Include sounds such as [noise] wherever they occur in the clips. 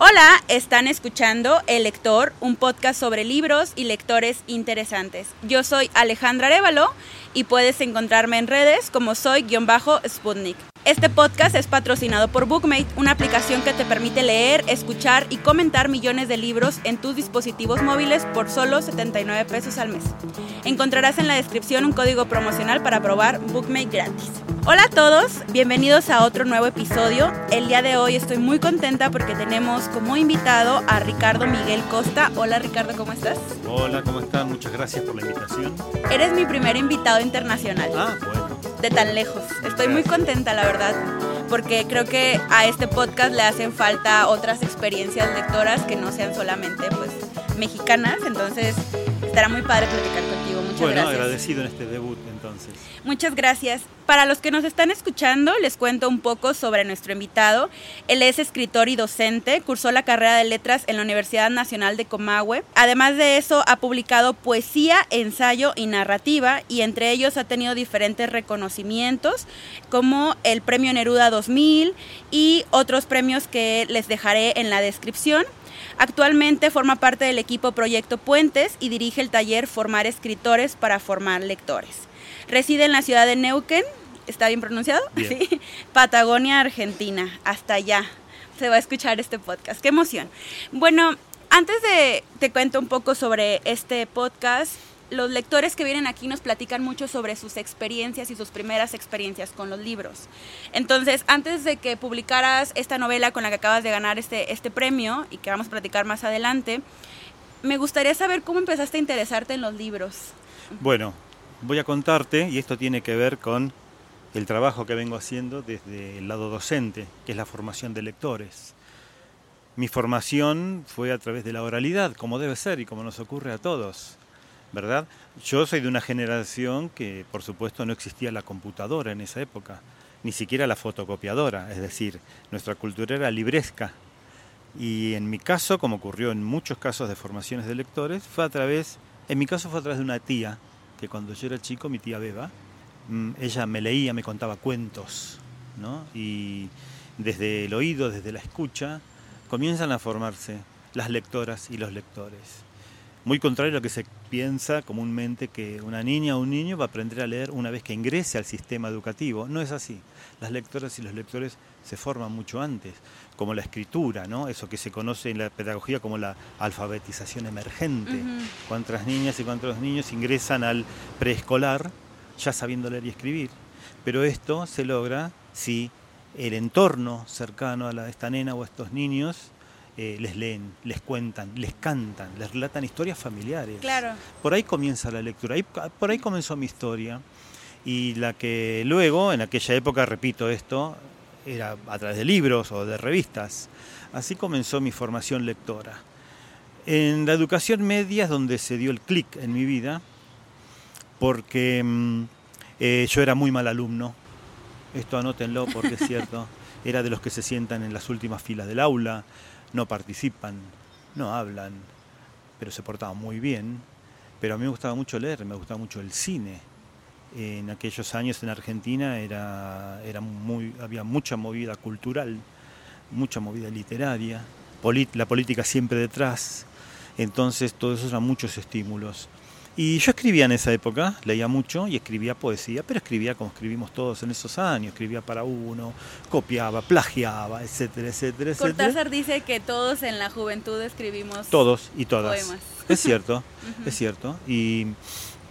Hola, están escuchando El Lector, un podcast sobre libros y lectores interesantes. Yo soy Alejandra Arevalo y puedes encontrarme en redes como soy-sputnik. Este podcast es patrocinado por Bookmate, una aplicación que te permite leer, escuchar y comentar millones de libros en tus dispositivos móviles por solo 79 pesos al mes. Encontrarás en la descripción un código promocional para probar Bookmate gratis. Hola a todos, bienvenidos a otro nuevo episodio. El día de hoy estoy muy contenta porque tenemos como invitado a Ricardo Miguel Costa. Hola Ricardo, ¿cómo estás? Hola, ¿cómo están? Muchas gracias por la invitación. Eres mi primer invitado internacional. Ah, bueno. De tan lejos. Estoy muy contenta, la verdad porque creo que a este podcast le hacen falta otras experiencias lectoras que no sean solamente pues mexicanas, entonces estará muy padre platicar contigo. Muchas bueno, gracias. agradecido en este debut entonces. Muchas gracias. Para los que nos están escuchando, les cuento un poco sobre nuestro invitado. Él es escritor y docente, cursó la carrera de letras en la Universidad Nacional de Comahue. Además de eso, ha publicado poesía, ensayo y narrativa, y entre ellos ha tenido diferentes reconocimientos, como el Premio Neruda 2000 y otros premios que les dejaré en la descripción. Actualmente forma parte del equipo Proyecto Puentes y dirige el taller Formar Escritores para Formar Lectores. Reside en la ciudad de Neuquén, ¿está bien pronunciado? Bien. [laughs] Sí. Patagonia, Argentina. Hasta allá se va a escuchar este podcast. ¡Qué emoción! Bueno, antes de te cuento un poco sobre este podcast, los lectores que vienen aquí nos platican mucho sobre sus experiencias y sus primeras experiencias con los libros. Entonces, antes de que publicaras esta novela con la que acabas de ganar este, este premio y que vamos a platicar más adelante, me gustaría saber cómo empezaste a interesarte en los libros. Bueno, voy a contarte, y esto tiene que ver con el trabajo que vengo haciendo desde el lado docente, que es la formación de lectores. Mi formación fue a través de la oralidad, como debe ser y como nos ocurre a todos. ¿Verdad? Yo soy de una generación que, por supuesto, no existía la computadora en esa época, ni siquiera la fotocopiadora, es decir, nuestra cultura era libresca. Y en mi caso, como ocurrió en muchos casos de formaciones de lectores, fue a través, en mi caso fue a través de una tía, que cuando yo era chico, mi tía Beba, mm, ella me leía, me contaba cuentos, ¿no? Y desde el oído, desde la escucha, comienzan a formarse las lectoras y los lectores muy contrario a lo que se piensa comúnmente que una niña o un niño va a aprender a leer una vez que ingrese al sistema educativo. No es así. Las lectoras y los lectores se forman mucho antes, como la escritura, ¿no? Eso que se conoce en la pedagogía como la alfabetización emergente. Ujú. Cuántas niñas y cuántos niños ingresan al preescolar ya sabiendo leer y escribir. Pero esto se logra si el entorno cercano a la, esta nena o a estos niños eh, les leen, les cuentan, les cantan, les relatan historias familiares. Claro. Por ahí comienza la lectura, ahí- por ahí comenzó mi historia. Y la que luego, en aquella época, repito esto, era a través de libros o de revistas. Así comenzó mi formación lectora. En la educación media es donde se dio el clic en mi vida, porque mm, eh, yo era muy mal alumno. Esto anótenlo porque es cierto. [laughs] Era de los que se sientan en las últimas filas del aula, no participan, no hablan, pero se portaban muy bien. Pero a mí me gustaba mucho leer, me gustaba mucho el cine. En aquellos años en Argentina era, era muy, había mucha movida cultural, mucha movida literaria, la política siempre detrás. Entonces todo eso eran muchos estímulos. Y yo escribía en esa época, leía mucho y escribía poesía, pero escribía como escribimos todos en esos años, escribía para uno, copiaba, plagiaba, etcétera, etcétera, etcétera. Cortázar dice que todos en la juventud escribimos Todos y todas. poemas. Es cierto, [laughs] es cierto. Y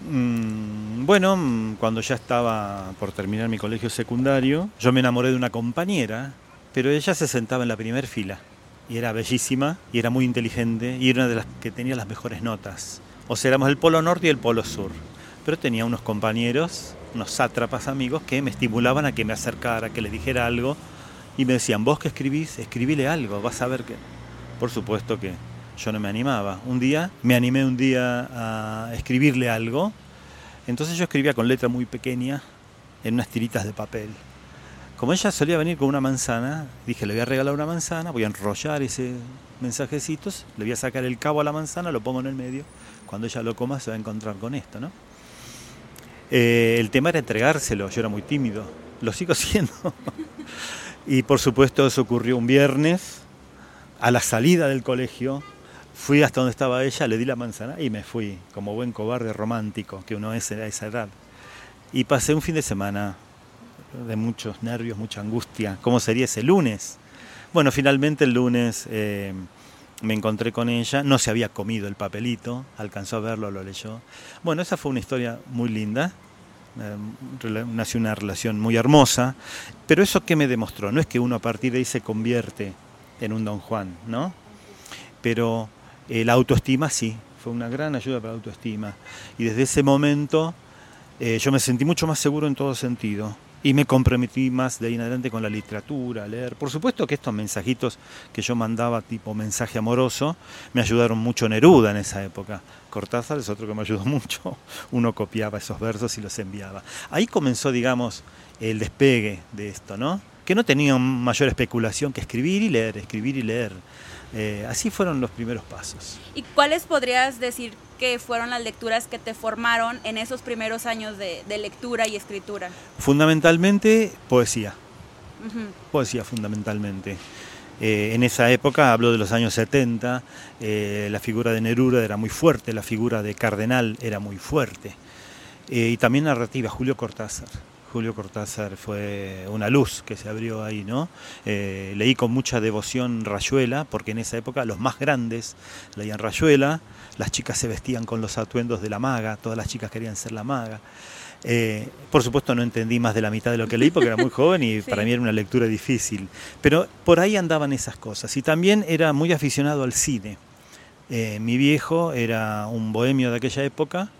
mm, bueno, mm, cuando ya estaba por terminar mi colegio secundario, yo me enamoré de una compañera, pero ella se sentaba en la primera fila. Y era bellísima, y era muy inteligente, y era una de las que tenía las mejores notas. O sea, éramos el polo norte y el polo sur. Pero tenía unos compañeros, unos sátrapas amigos, que me estimulaban a que me acercara, que le dijera algo. Y me decían, vos que escribís, escribile algo, vas a ver que... Por supuesto que yo no me animaba. Un día, me animé un día a escribirle algo. Entonces yo escribía con letra muy pequeña en unas tiritas de papel. Como ella solía venir con una manzana, dije, le voy a regalar una manzana, voy a enrollar ese mensajecitos, le voy a sacar el cabo a la manzana, lo pongo en el medio. Cuando ella lo coma se va a encontrar con esto, ¿no? Eh, el tema era entregárselo, yo era muy tímido, lo sigo [laughs] siendo. y por supuesto eso ocurrió un viernes, a la salida del colegio, fui hasta donde estaba ella, le di la manzana y me fui, como buen cobarde romántico que uno es a esa edad. Y pasé un fin de semana de muchos nervios, mucha angustia. ¿Cómo sería ese lunes? Bueno, finalmente el lunes eh, me encontré con ella, no se había comido el papelito, alcanzó a verlo, lo leyó. Bueno, esa fue una historia muy linda, eh, nació una relación muy hermosa, pero eso que me demostró, no es que uno a partir de ahí se convierte en un don Juan, ¿no? Pero eh, la autoestima sí, fue una gran ayuda para la autoestima. Y desde ese momento yo me sentí mucho más seguro en todo sentido y me comprometí más de ahí en adelante con la literatura, a leer. Por supuesto que estos mensajitos que yo mandaba tipo mensaje amoroso me ayudaron mucho Neruda en esa época. Cortázar es otro que me ayudó [laughs] mucho. Uno copiaba esos versos y los enviaba. Ahí comenzó, digamos, el despegue de esto, ¿no? Que no tenía mayor especulación que escribir y leer, escribir y leer. Eh, así fueron los primeros pasos. ¿Y cuáles podrías decir que fueron las lecturas que te formaron en esos primeros años de, lectura y escritura? Fundamentalmente poesía. Poesía fundamentalmente. Eh, en esa época, hablo de los años 70, eh, la figura de Neruda era muy fuerte, la figura de Cardenal era muy fuerte. y también narrativa, Julio Cortázar. Julio Cortázar fue una luz que se abrió ahí, ¿no? Eh, leí con mucha devoción Rayuela, porque en esa época los más grandes leían Rayuela, las chicas se vestían con los atuendos de la maga, todas las chicas querían ser la maga. Eh, por supuesto no entendí más de la mitad de lo que leí porque era muy joven y [laughs] para mí era una lectura difícil, pero por ahí andaban esas cosas. Y también era muy aficionado al cine. Eh, mi viejo era un bohemio de aquella época,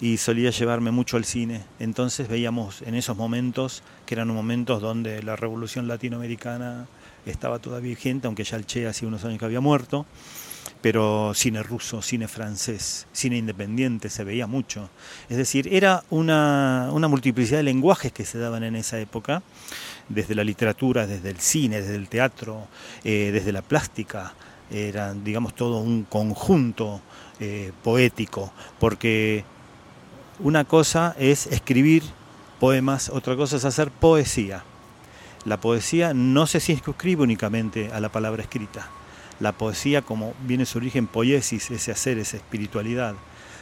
y solía llevarme mucho al cine. Entonces veíamos en esos momentos, que eran momentos donde la revolución latinoamericana estaba todavía vigente, aunque ya el Che hacía unos años que había muerto, pero cine ruso, cine francés, cine independiente se veía mucho. Es decir, era una, una multiplicidad de lenguajes que se daban en esa época, desde la literatura, desde el cine, desde el teatro, eh, desde la plástica, era, digamos, todo un conjunto eh, poético, porque una cosa es escribir poemas, otra cosa es hacer poesía. La poesía no se circunscribe únicamente a la palabra escrita. La poesía, como viene su origen, poiesis, ese hacer, esa espiritualidad,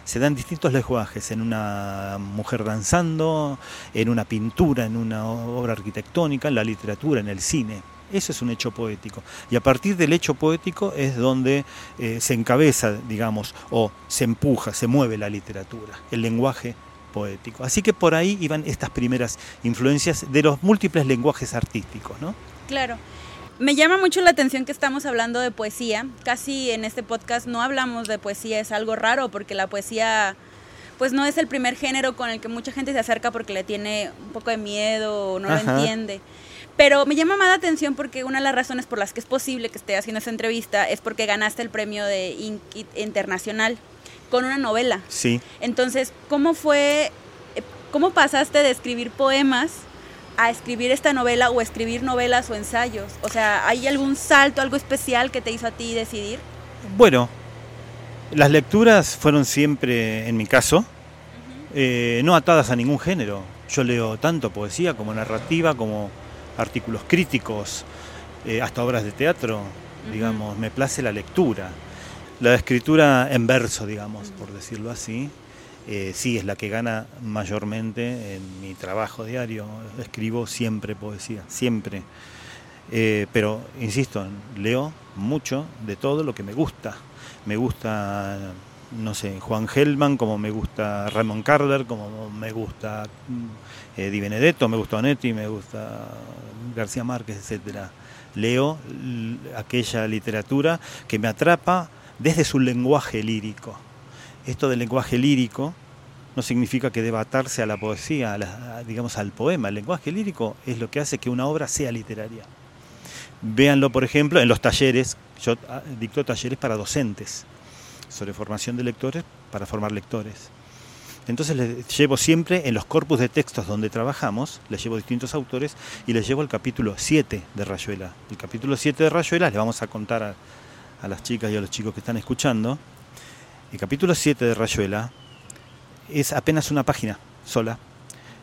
se dan distintos lenguajes, en una mujer danzando, en una pintura, en una obra arquitectónica, en la literatura, en el cine. Eso es un hecho poético. Y a partir del hecho poético es donde eh, se encabeza, digamos, o se empuja, se mueve la literatura, el lenguaje poético. Así que por ahí iban estas primeras influencias de los múltiples lenguajes artísticos, ¿no? Claro. Me llama mucho la atención que estamos hablando de poesía. Casi en este podcast no hablamos de poesía, es algo raro porque la poesía pues no es el primer género con el que mucha gente se acerca porque le tiene un poco de miedo o no lo entiende. Pero me llama más la atención porque una de las razones por las que es posible que esté haciendo esta entrevista es porque ganaste el premio de Internacional con una novela. Sí. Entonces, ¿cómo fue, eh, cómo pasaste de escribir poemas a escribir esta novela o escribir novelas o ensayos? O sea, ¿hay algún salto, algo especial que te hizo a ti decidir? Bueno, las lecturas fueron siempre, en mi caso, eh, no atadas a ningún género. Yo leo tanto poesía como narrativa, como artículos críticos, eh, hasta obras de teatro, digamos, me place la lectura. La escritura en verso, digamos, por decirlo así, eh, sí es la que gana mayormente en mi trabajo diario. Escribo siempre poesía, siempre. Eh, pero, insisto, leo mucho de todo lo que me gusta. Me gusta no sé, Juan Gelman, como me gusta Raymond Carver, como me gusta eh, Di Benedetto, me gusta Onetti, me gusta García Márquez, etcétera. Leo aquella literatura que me atrapa desde su lenguaje lírico. Esto del lenguaje lírico no significa que deba atarse a la poesía, digamos al poema. El lenguaje lírico es lo que hace que una obra sea literaria. Véanlo, por ejemplo, en los talleres. Yo ah, dicto talleres para docentes sobre formación de lectores para formar lectores. Entonces les llevo siempre en los corpus de textos donde trabajamos, les llevo distintos autores y les llevo el capítulo 7 de Rayuela. El capítulo 7 de Rayuela, les vamos a contar a, a las chicas y a los chicos que están escuchando, el capítulo 7 de Rayuela es apenas una página sola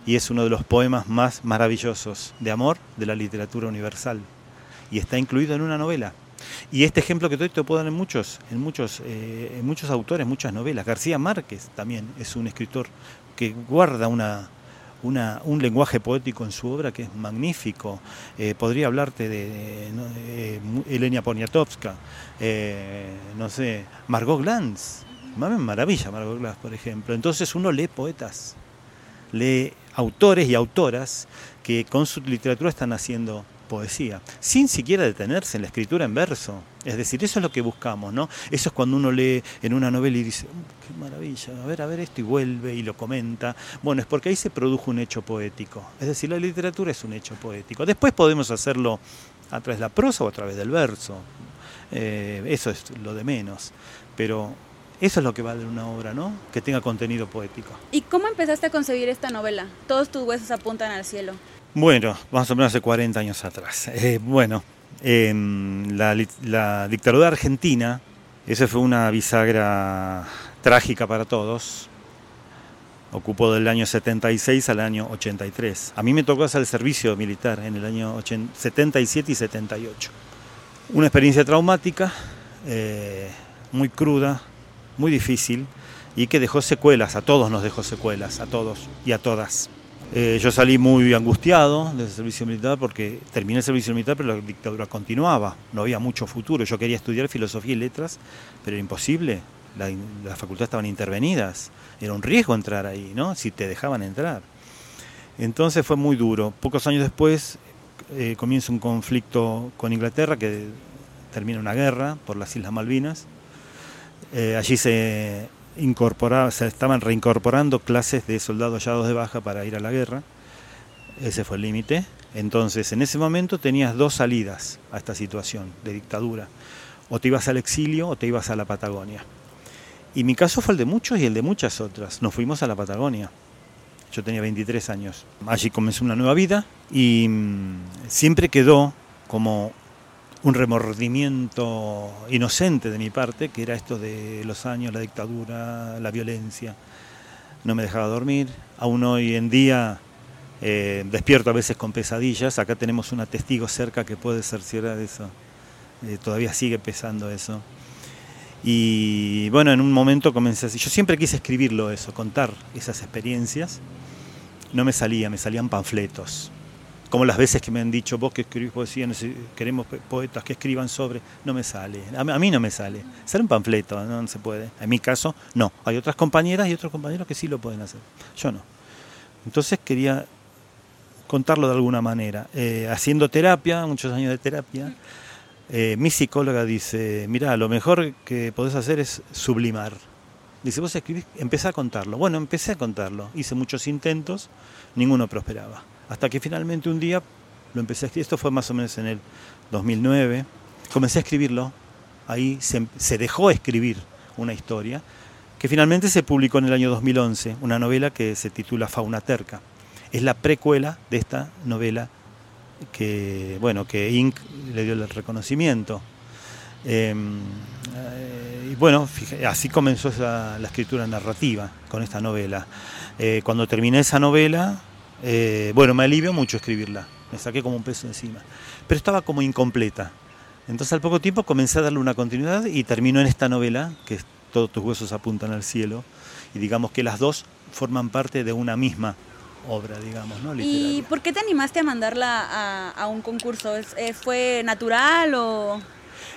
y es uno de los poemas más maravillosos de amor de la literatura universal y está incluido en una novela. Y este ejemplo que doy te puedo dar en muchos, en muchos, eh, en muchos autores, muchas novelas. García Márquez también es un escritor que guarda una, una, un lenguaje poético en su obra que es magnífico. Eh, podría hablarte de, eh, Elenia Poniatowska, no sé, Margot Glantz. Maravilla Margot Glantz, por ejemplo. Entonces uno lee poetas, lee autores y autoras que con su literatura están haciendo poesía, sin siquiera detenerse en la escritura en verso. Es decir, eso es lo que buscamos, ¿no? Eso es cuando uno lee en una novela y dice, mm, qué maravilla, a ver, a ver esto, y vuelve y lo comenta. Bueno, es porque ahí se produjo un hecho poético. Es decir, la literatura es un hecho poético. Después podemos hacerlo a través de la prosa o a través del verso. Eh, eso es lo de menos. Pero eso es lo que vale una obra, ¿no? Que tenga contenido poético. ¿Y cómo empezaste a concebir esta novela? Todos tus huesos apuntan al cielo. Bueno, más o menos hace 40 años atrás. Eh, bueno, la, la, dictadura argentina, esa fue una bisagra trágica para todos. Ocupó del año 76 al año 83. A mí me tocó hacer el servicio militar en el año 77 y 78. Una experiencia traumática, eh, muy cruda, muy difícil y que dejó secuelas, a todos nos dejó secuelas, a todos y a todas. Eh, yo salí muy angustiado del servicio militar porque terminé el servicio militar, pero la dictadura continuaba, no había mucho futuro. Yo quería estudiar filosofía y letras, pero era imposible. las facultades estaban intervenidas, era un riesgo entrar ahí, ¿no? Si te dejaban entrar. Entonces fue muy duro. Pocos años después eh, comienza un conflicto con Inglaterra que termina una guerra por las Islas Malvinas. Eh, allí se incorporaba, se estaban reincorporando clases de soldados hallados de baja para ir a la guerra. Ese fue el límite. Entonces, en ese momento tenías dos salidas a esta situación de dictadura. O te ibas al exilio o te ibas a la Patagonia. Y mi caso fue el de muchos y el de muchas otras. Nos fuimos a la Patagonia. Yo tenía 23 años. Allí comenzó una nueva vida y mm, siempre quedó como un remordimiento inocente de mi parte, que era esto de los años, la dictadura, la violencia. No me dejaba dormir. Aún hoy en día eh, despierto a veces con pesadillas. Acá tenemos una testigo cerca que puede cerciorar eso. Eh, todavía sigue pesando eso. Y bueno, en un momento comencé así. Yo siempre quise escribirlo eso, contar esas experiencias. No me salía, me salían panfletos como las veces que me han dicho, vos que escribís poesía, queremos poetas que escriban sobre, no me sale, a mí no me sale, sale un panfleto, no, se puede, en mi caso no, hay otras compañeras y otros compañeros que sí lo pueden hacer, yo no. Entonces quería contarlo de alguna manera, eh, haciendo terapia, muchos años de terapia, eh, mi psicóloga dice, mira, lo mejor que podés hacer es sublimar. Dice, vos escribís, empecé a contarlo. Bueno, empecé a contarlo, hice muchos intentos, ninguno prosperaba. Hasta que finalmente un día lo empecé a escribir, esto fue más o menos en el 2009, comencé a escribirlo, ahí se, dejó escribir una historia que finalmente se publicó en el año 2011, una novela que se titula Fauna Terca. Es la precuela de esta novela que, bueno, que Inc. le dio el reconocimiento. Em, eh, y bueno, así comenzó la escritura narrativa con esta novela. Eh, cuando terminé esa novela, eh, bueno, me alivió mucho escribirla, me saqué como un peso encima, pero estaba como incompleta. Entonces al poco tiempo comencé a darle una continuidad y terminó en esta novela, que todos tus huesos apuntan al cielo, y digamos que las dos forman parte de una misma obra, digamos, ¿no? ¿Y por qué te animaste a mandarla a, un concurso? Eh, ¿Fue natural o...?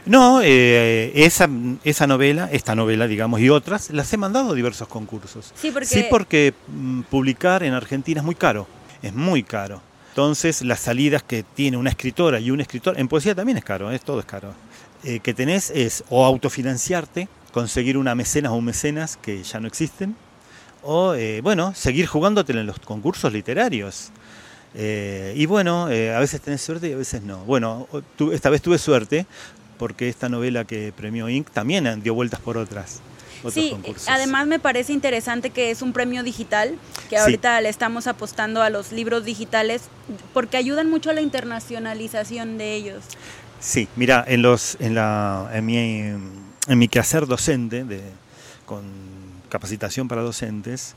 No, eh, esa, esa novela, esta novela, digamos, y otras, las he mandado a diversos concursos. Sí, porque, sí, porque mm, publicar en Argentina es muy caro, es muy caro. Entonces, las salidas que tiene una escritora y un escritor, en poesía también es caro, ¿eh? todo es caro, eh, que tenés es o autofinanciarte, conseguir una mecenas o un mecenas que ya no existen, o, bueno, seguir jugándote en los concursos literarios. y bueno, a veces tenés suerte y a veces no. Bueno, esta vez tuve suerte porque esta novela que premió Inc. también dio vueltas por otras. sí, además me parece interesante que es un premio digital, que ahorita le estamos apostando a los libros digitales, porque ayudan mucho a la internacionalización de ellos. Sí, mira, en, los, en, la, en, mi, en mi quehacer docente, de, con capacitación para docentes,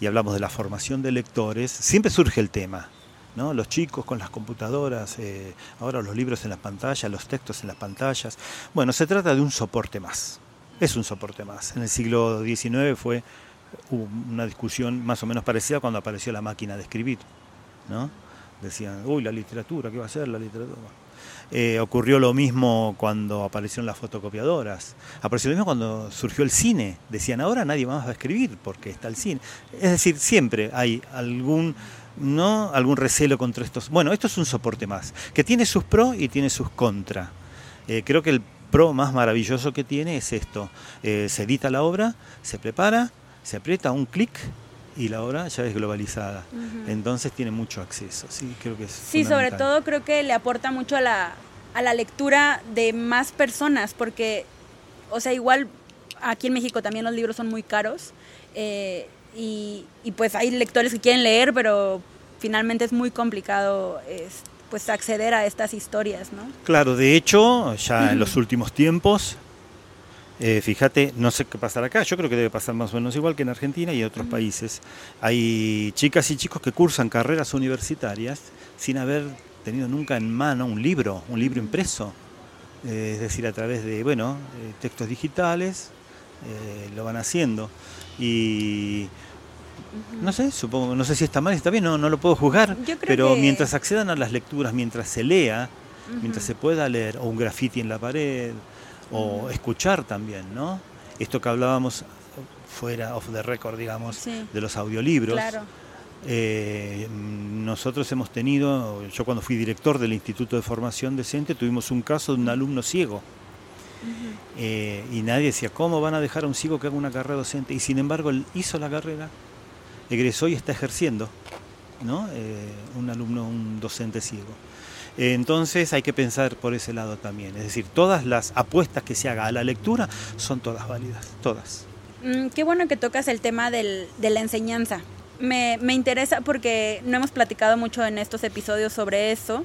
y hablamos de la formación de lectores, siempre surge el tema ¿no? Los chicos con las computadoras, eh, ahora los libros en las pantallas, los textos en las pantallas. Bueno, se trata de un soporte más. Es un soporte más. En el siglo XIX fue una discusión más o menos parecida cuando apareció la máquina de escribir, ¿no? Decían, uy, la literatura, ¿qué va a ser la literatura? Eh, ocurrió lo mismo cuando aparecieron las fotocopiadoras. Apareció lo mismo cuando surgió el cine. Decían, ahora nadie más va a escribir porque está el cine. Es decir, siempre hay algún, ¿no? algún recelo contra estos. Bueno, esto es un soporte más, que tiene sus pros y tiene sus contras. Eh, creo que el pro más maravilloso que tiene es esto. Eh, se edita la obra, se prepara, se aprieta un clic y la obra ya es globalizada. Entonces tiene mucho acceso, sí, creo que es Sí, sobre todo creo que le aporta mucho a la, a la lectura de más personas, porque, o sea, igual aquí en México también los libros son muy caros eh, y, y, pues hay lectores que quieren leer, pero finalmente es muy complicado pues acceder a estas historias, ¿no? Claro, de hecho, ya en los últimos tiempos eh, fíjate, no sé qué pasará acá, yo creo que debe pasar más o menos igual que en Argentina y en otros países. Hay chicas y chicos que cursan carreras universitarias sin haber tenido nunca en mano un libro, un libro impreso. Eh, es decir, a través de, bueno, eh, textos digitales, lo van haciendo. Y no sé, supongo, no sé si está mal, está bien, no, no lo puedo juzgar, pero mientras accedan a las lecturas, mientras se lea, mientras se pueda leer, o un graffiti en la pared, o escuchar también, ¿no? Esto que hablábamos fuera of the record, digamos, de los audiolibros. Eh, nosotros hemos tenido, yo cuando fui director del Instituto de Formación Decente, tuvimos un caso de un alumno ciego. Eh, y nadie decía, ¿cómo van a dejar a un ciego que haga una carrera docente? Y sin embargo, él hizo la carrera, egresó y está ejerciendo, ¿no? Eh, un alumno, un docente ciego. Entonces hay que pensar por ese lado también. Es decir, todas las apuestas que se haga a la lectura son todas válidas, todas. Mm, qué bueno que tocas el tema de la enseñanza. Me, interesa porque no hemos platicado mucho en estos episodios sobre eso.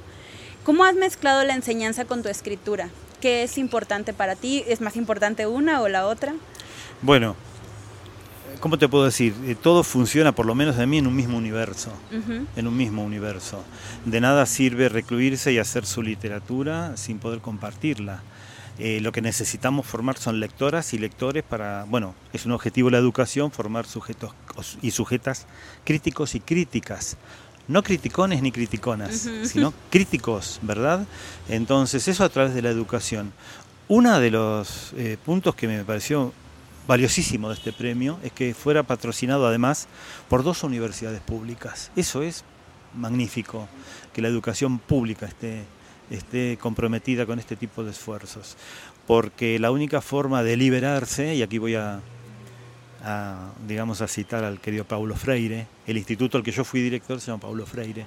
¿Cómo has mezclado la enseñanza con tu escritura? ¿Qué es importante para ti? ¿Es más importante una o la otra? Bueno, ¿cómo te puedo decir? Eh, todo funciona, por lo menos de mí, en un mismo universo. En un mismo universo. De nada sirve recluirse y hacer su literatura sin poder compartirla. Eh, lo que necesitamos formar son lectoras y lectores para, bueno, es un objetivo de la educación, formar sujetos y sujetas críticos y críticas. No criticones ni criticonas, sino críticos, ¿verdad? Entonces, eso a través de la educación. Uno de los eh, puntos que me pareció valiosísimo de este premio es que fuera patrocinado además por dos universidades públicas. Eso es magnífico, que la educación pública esté, esté comprometida con este tipo de esfuerzos, porque la única forma de liberarse, y aquí voy a, digamos, a citar al querido Paulo Freire, el instituto al que yo fui director se llama Paulo Freire,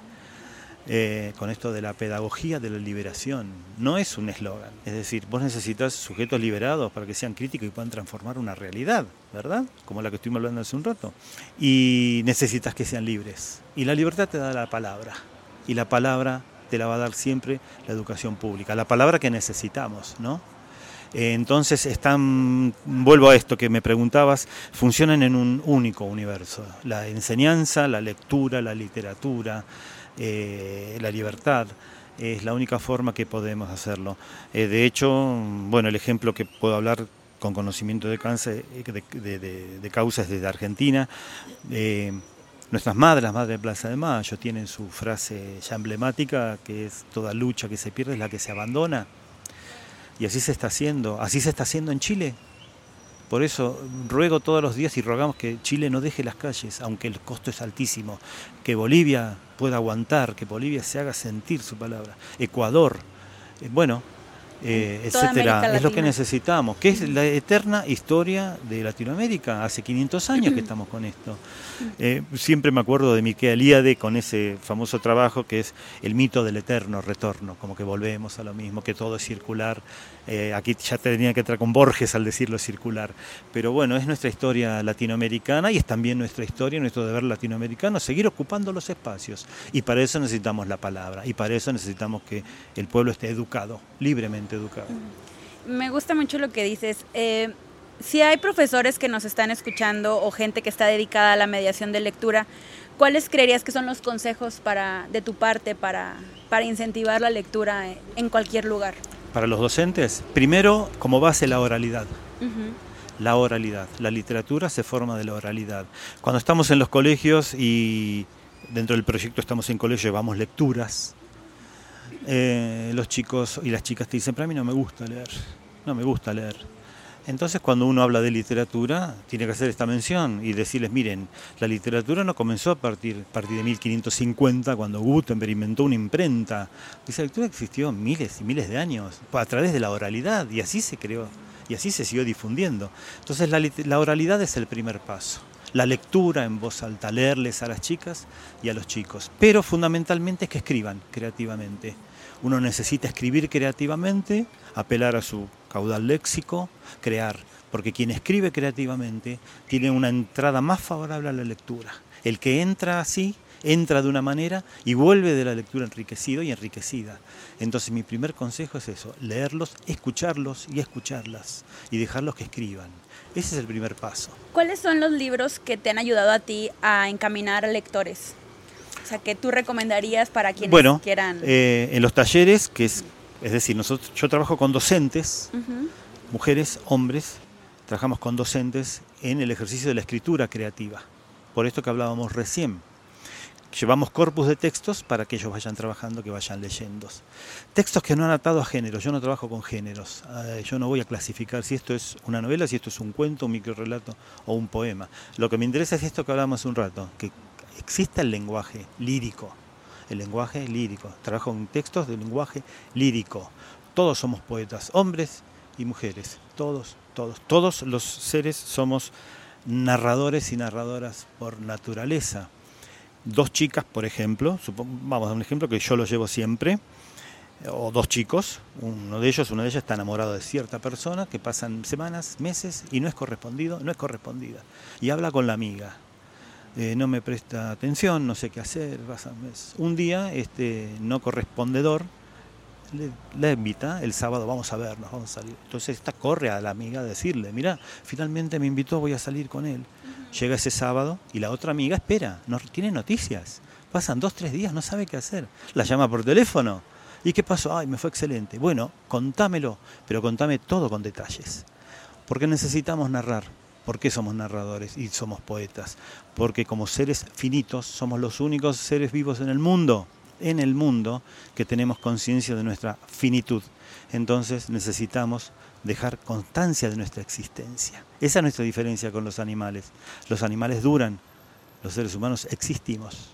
eh, con esto de la pedagogía de la liberación. No es un eslogan. Es decir, vos necesitas sujetos liberados para que sean críticos y puedan transformar una realidad, ¿verdad? Como la que estuvimos hablando hace un rato. Y necesitas que sean libres. Y la libertad te da la palabra. Y la palabra te la va a dar siempre la educación pública. La palabra que necesitamos, ¿no? Eh, entonces están, vuelvo a esto que me preguntabas, funcionan en un único universo. La enseñanza, la lectura, la literatura, eh, la libertad. Es la única forma que podemos hacerlo. Eh, de hecho, bueno, el ejemplo que puedo hablar con conocimiento de, cáncer, de, de, causas desde Argentina. Nuestras madres, las madres de Plaza de Mayo, tienen su frase ya emblemática, que es toda lucha que se pierde es la que se abandona. Y así se está haciendo, así se está haciendo en Chile. Por eso ruego todos los días y rogamos que Chile no deje las calles, aunque el costo es altísimo, que Bolivia pueda aguantar, que Bolivia se haga sentir su palabra, Ecuador, eh, bueno, eh, etcétera. Es lo que necesitamos, que es la eterna historia de Latinoamérica. Hace 500 años que estamos con esto. Eh, siempre me acuerdo de Miquel Eliade con ese famoso trabajo que es el mito del eterno retorno, como que volvemos a lo mismo, que todo es circular. Eh, aquí ya tenía que entrar con Borges al decirlo circular. Pero bueno, es nuestra historia latinoamericana y es también nuestra historia, nuestro deber latinoamericano, seguir ocupando los espacios. Y para eso necesitamos la palabra, y para eso necesitamos que el pueblo esté educado, libremente Me gusta mucho lo que dices. Eh, si hay profesores que nos están escuchando o gente que está dedicada a la mediación de lectura, ¿cuáles creerías que son los consejos para, de tu parte para, para incentivar la lectura en cualquier lugar? Para los docentes, primero como base la oralidad. La oralidad. La literatura se forma de la oralidad. Cuando estamos en los colegios y dentro del proyecto estamos en colegio, llevamos lecturas, eh, los chicos y las chicas te dicen, pero a mí no me gusta leer, no me gusta leer. Entonces cuando uno habla de literatura, tiene que hacer esta mención y decirles, miren, la literatura no comenzó a partir, a partir de 1550, cuando Gutenberg inventó una imprenta. Esa lectura existió miles y miles de años, a través de la oralidad, y así se creó, y así se siguió difundiendo. Entonces la, la oralidad es el primer paso. La lectura en voz alta, leerles a las chicas y a los chicos. Pero fundamentalmente es que escriban creativamente. Uno necesita escribir creativamente, apelar a su caudal léxico, crear, porque quien escribe creativamente tiene una entrada más favorable a la lectura. El que entra así, entra de una manera y vuelve de la lectura enriquecido y enriquecida. Entonces mi primer consejo es eso, leerlos, escucharlos y escucharlas y dejarlos que escriban. Ese es el primer paso. ¿Cuáles son los libros que te han ayudado a ti a encaminar a lectores? O sea, que tú recomendarías para quienes bueno, quieran. Eh, en los talleres, que es es decir, nosotros, yo trabajo con docentes, mujeres, hombres, trabajamos con docentes en el ejercicio de la escritura creativa. Por esto que hablábamos recién. Llevamos corpus de textos para que ellos vayan trabajando, que vayan leyendo. Textos que no han atado a géneros. Yo no trabajo con géneros. Yo no voy a clasificar si esto es una novela, si esto es un cuento, un microrelato o un poema. Lo que me interesa es esto que hablábamos hace un rato, que exista el lenguaje lírico el lenguaje lírico. Trabajo en textos de lenguaje lírico. Todos somos poetas, hombres y mujeres. Todos, todos. Todos los seres somos narradores y narradoras por naturaleza. Dos chicas, por ejemplo, vamos a dar un ejemplo que yo lo llevo siempre, o dos chicos, uno de ellos, una de ellas está enamorado de cierta persona que pasan semanas, meses y no es correspondido, no es correspondida. Y habla con la amiga, eh, no me presta atención, no sé qué hacer. Un día, este no correspondedor le, invita, el sábado vamos a vernos, vamos a salir. Entonces esta corre a la amiga a decirle, mira, finalmente me invitó, voy a salir con él. Llega ese sábado y la otra amiga espera, no tiene noticias. Pasan dos, tres días, no sabe qué hacer. La llama por teléfono. ¿Y qué pasó? Ay, me fue excelente. Bueno, contámelo, pero contame todo con detalles. Porque necesitamos narrar. ¿Por qué somos narradores y somos poetas? Porque como seres finitos somos los únicos seres vivos en el mundo, en el mundo, que tenemos conciencia de nuestra finitud. Entonces necesitamos dejar constancia de nuestra existencia. Esa es nuestra diferencia con los animales. Los animales duran, los seres humanos existimos.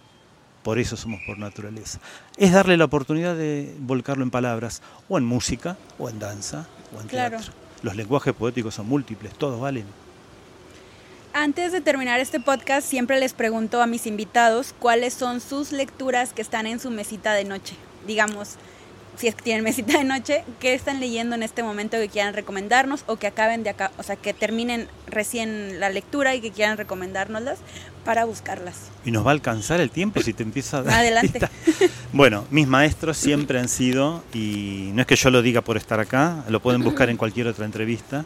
Por eso somos por naturaleza. Es darle la oportunidad de volcarlo en palabras, o en música, o en danza, o en teatro. Los lenguajes poéticos son múltiples, todos valen. Antes de terminar este podcast, siempre les pregunto a mis invitados cuáles son sus lecturas que están en su mesita de noche. Digamos, si es que tienen mesita de noche, ¿qué están leyendo en este momento que quieran recomendarnos o que acaben de acá, o sea, que terminen recién la lectura y que quieran recomendárnoslas para buscarlas? Y nos va a alcanzar el tiempo si te empieza a dar. Adelante. bueno, mis maestros siempre han sido, y no es que yo lo diga por estar acá, lo pueden buscar en cualquier otra entrevista,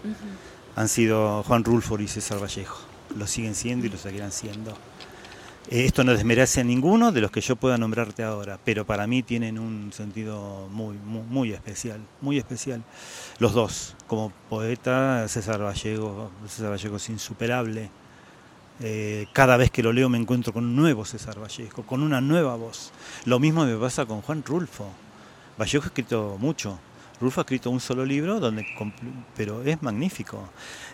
han sido Juan Rulfo y César Vallejo lo siguen siendo y lo seguirán siendo. Eh, esto no desmerece a ninguno de los que yo pueda nombrarte ahora, pero para mí tienen un sentido muy, muy, especial, muy especial. Los dos, como poeta, César Vallejo, César Vallejo es insuperable. Eh, cada vez que lo leo me encuentro con un nuevo César Vallejo, con una nueva voz. Lo mismo me pasa con Juan Rulfo. Vallejo ha escrito mucho, Rulfo ha escrito un solo libro, donde, pero es magnífico.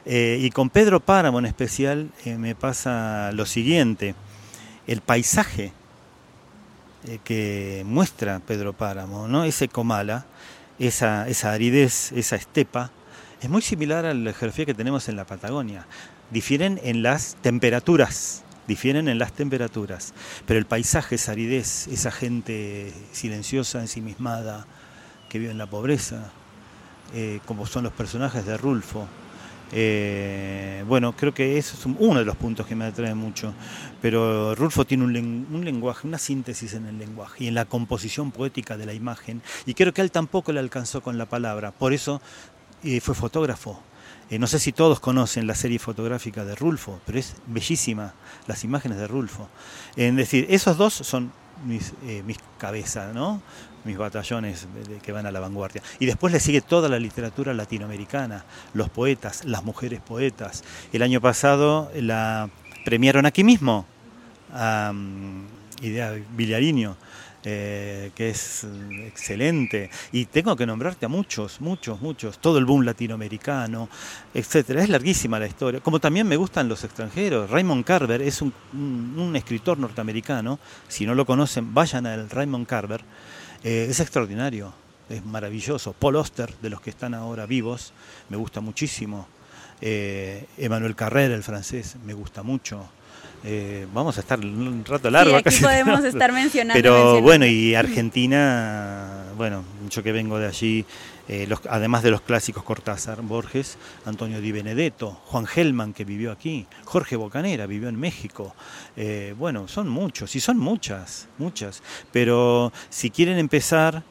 Eh, y con Pedro Páramo en especial me pasa lo siguiente, el paisaje eh, que muestra Pedro Páramo, ¿no? ese Comala, esa, aridez, esa estepa, es muy similar a la geografía que tenemos en la Patagonia. Difieren en las temperaturas, difieren en las temperaturas, pero el paisaje, esa aridez, esa gente silenciosa, ensimismada, que vive en la pobreza, eh, como son los personajes de Rulfo. Eh, bueno, creo que eso es uno de los puntos que me atrae mucho. Pero Rulfo tiene un, lenguaje, una síntesis en el lenguaje y en la composición poética de la imagen. Y creo que él tampoco le alcanzó con la palabra. Por eso eh, fue fotógrafo. Eh, no sé si todos conocen la serie fotográfica de Rulfo, pero es bellísima las imágenes de Rulfo. Es decir, esos dos son mis, eh, mis cabezas, ¿no? Mis batallones que van a la vanguardia. Y después le sigue toda la literatura latinoamericana, los poetas, las mujeres poetas. El año pasado la premiaron aquí mismo a Idea Villariño eh, que es mm, excelente. Y tengo que nombrarte a muchos, muchos, muchos, todo el boom latinoamericano, etcétera. Es larguísima la historia. Como también me gustan los extranjeros. Raymond Carver es un, un, escritor norteamericano. Si no lo conocen, vayan al Raymond Carver. Eh, es extraordinario, es maravilloso. Paul Oster, de los que están ahora vivos, me gusta muchísimo. Eh, Emmanuel Carrère, el francés, me gusta mucho. Eh, vamos a estar un rato largo. Sí, aquí [laughs] podemos estar mencionando. Pero bueno, y Argentina, bueno, yo que vengo de allí, eh, además de los clásicos Cortázar, Borges, Antonio Di Benedetto, Juan Gelman que vivió aquí, Jorge Bocanera vivió en México. Eh, bueno, son muchos, y son muchas, muchas. Pero si quieren empezar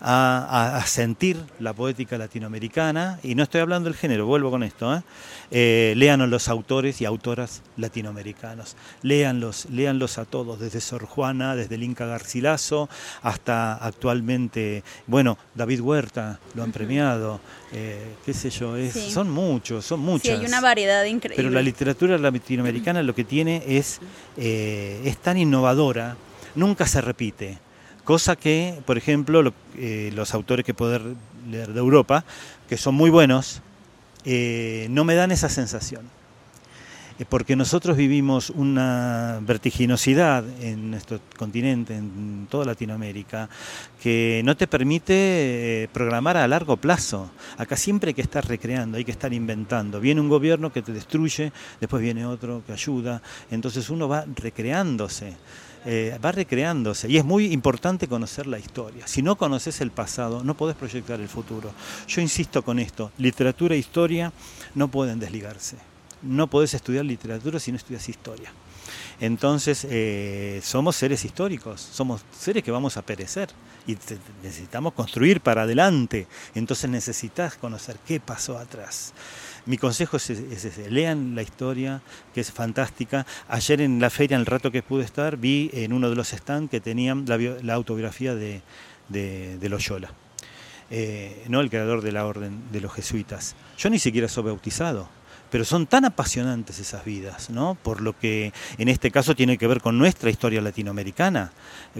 a, sentir la poética latinoamericana, y no estoy hablando del género, vuelvo con esto, ¿eh? eh lean los autores y autoras latinoamericanos, léanlos, léanlos a todos, desde Sor Juana, desde el Inca Garcilaso, hasta actualmente, bueno, David Huerta, lo han premiado, eh, qué sé yo, es, son muchos, son muchos. Sí, hay una variedad increíble. Pero la literatura latinoamericana lo que tiene es, eh, es tan innovadora, nunca se repite cosa que, por ejemplo, eh, los autores que poder leer de Europa, que son muy buenos, eh, no me dan esa sensación. Eh, porque nosotros vivimos una vertiginosidad en nuestro continente, en toda Latinoamérica, que no te permite programar a largo plazo. Acá siempre hay que estar recreando, hay que estar inventando. Viene un gobierno que te destruye, después viene otro que ayuda, entonces uno va recreándose. Eh, va recreándose y es muy importante conocer la historia. Si no conoces el pasado, no podés proyectar el futuro. Yo insisto con esto, literatura e historia no pueden desligarse. No podés estudiar literatura si no estudias historia. Entonces, eh, somos seres históricos, somos seres que vamos a perecer y necesitamos construir para adelante. Entonces necesitas conocer qué pasó atrás. Mi consejo es, ese, lean la historia, que es fantástica. Ayer en la feria, en el rato que pude estar, vi en uno de los stands que tenían la, autobiografía de, de, Loyola, eh, no el creador de la orden de los jesuitas. Yo ni siquiera soy bautizado pero son tan apasionantes esas vidas, ¿no? Por lo que en este caso tiene que ver con nuestra historia latinoamericana.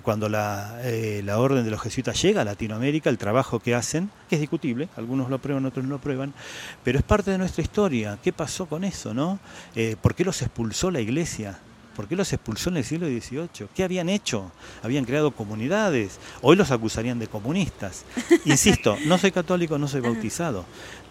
Cuando la, eh, la orden de los jesuitas llega a Latinoamérica, el trabajo que hacen, que es discutible, algunos lo aprueban, otros no lo aprueban, pero es parte de nuestra historia. ¿Qué pasó con eso, no? Eh, ¿Por qué los expulsó la iglesia? ¿Por qué los expulsó en el siglo XVIII? ¿Qué habían hecho? Habían creado comunidades. Hoy los acusarían de comunistas. [laughs] Insisto, no soy católico, no soy bautizado,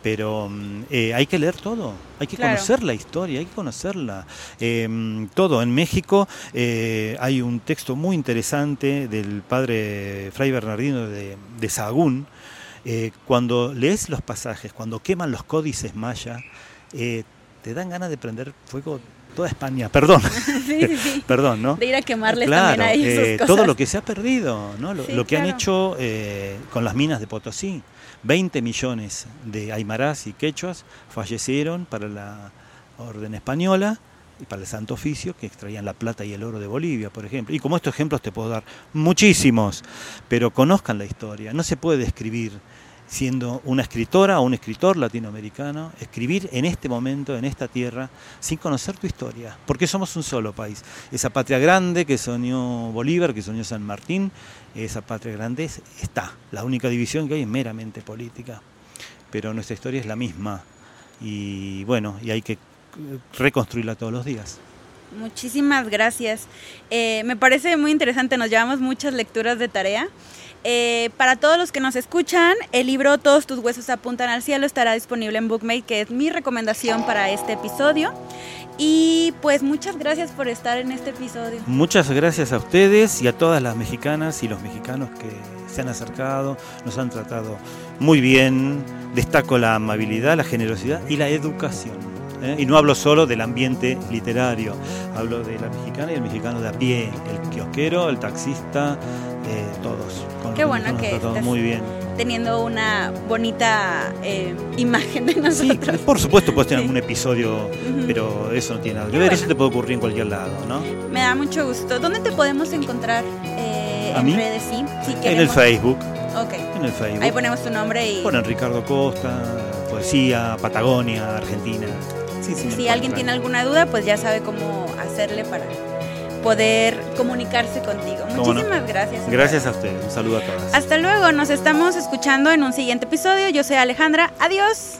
pero mm, eh, hay que leer todo, hay que conocer la historia, hay que conocerla. Em, todo. En México eh, hay un texto muy interesante del padre Fray Bernardino de, de Sahagún. Eh, cuando lees los pasajes, cuando queman los códices maya, te dan ganas de prender fuego toda España, perdón, [laughs] [laughs] perdón, ¿no? De ir a quemarles también a ellos eh, Todo lo que se ha perdido, ¿no? Lo, que han hecho eh, con las minas de Potosí. 20 millones de aymarás y quechuas fallecieron para la orden española y para el Santo Oficio, que extraían la plata y el oro de Bolivia, por ejemplo. Y como estos ejemplos te puedo dar muchísimos, pero conozcan la historia. No se puede describir siendo una escritora o un escritor latinoamericano, escribir en este momento, en esta tierra, sin conocer tu historia, porque somos un solo país. Esa patria grande que soñó Bolívar, que soñó San Martín, esa patria grande está. La única división que hay es meramente política, pero nuestra historia es la misma y bueno, y hay que reconstruirla todos los días. Muchísimas gracias. Eh, me parece muy interesante, nos llevamos muchas lecturas de tarea. Eh, para todos los que nos escuchan, el libro Todos tus huesos apuntan al cielo estará disponible en Bookmate, que es mi recomendación para este episodio. Y pues muchas gracias por estar en este episodio. Muchas gracias a ustedes y a todas las mexicanas y los mexicanos que se han acercado, nos han tratado muy bien. Destaco la amabilidad, la generosidad y la educación. ¿eh? Y no hablo solo del ambiente literario, hablo de la mexicana y el mexicano de a pie, el kiosquero, el taxista, eh, todos. Qué bueno que muy bien. teniendo una bonita eh, imagen de nosotros. Sí, por supuesto puedes tener algún episodio, pero eso no tiene nada que ver, eso te puede ocurrir en cualquier lado, ¿no? Me da mucho gusto. ¿Dónde te podemos encontrar eh, en redes? Sí, en el Facebook. Ok. En el Facebook. Ahí ponemos tu nombre y... Ponen Ricardo Costa, Poesía, Patagonia, Argentina. Sí, sí, si alguien tiene alguna duda, pues ya sabe cómo hacerle para poder comunicarse contigo. Muchísimas gracias. Gracias a ustedes. Un saludo a todas. Hasta luego. Nos estamos escuchando en un siguiente episodio. Yo soy Alejandra. Adiós.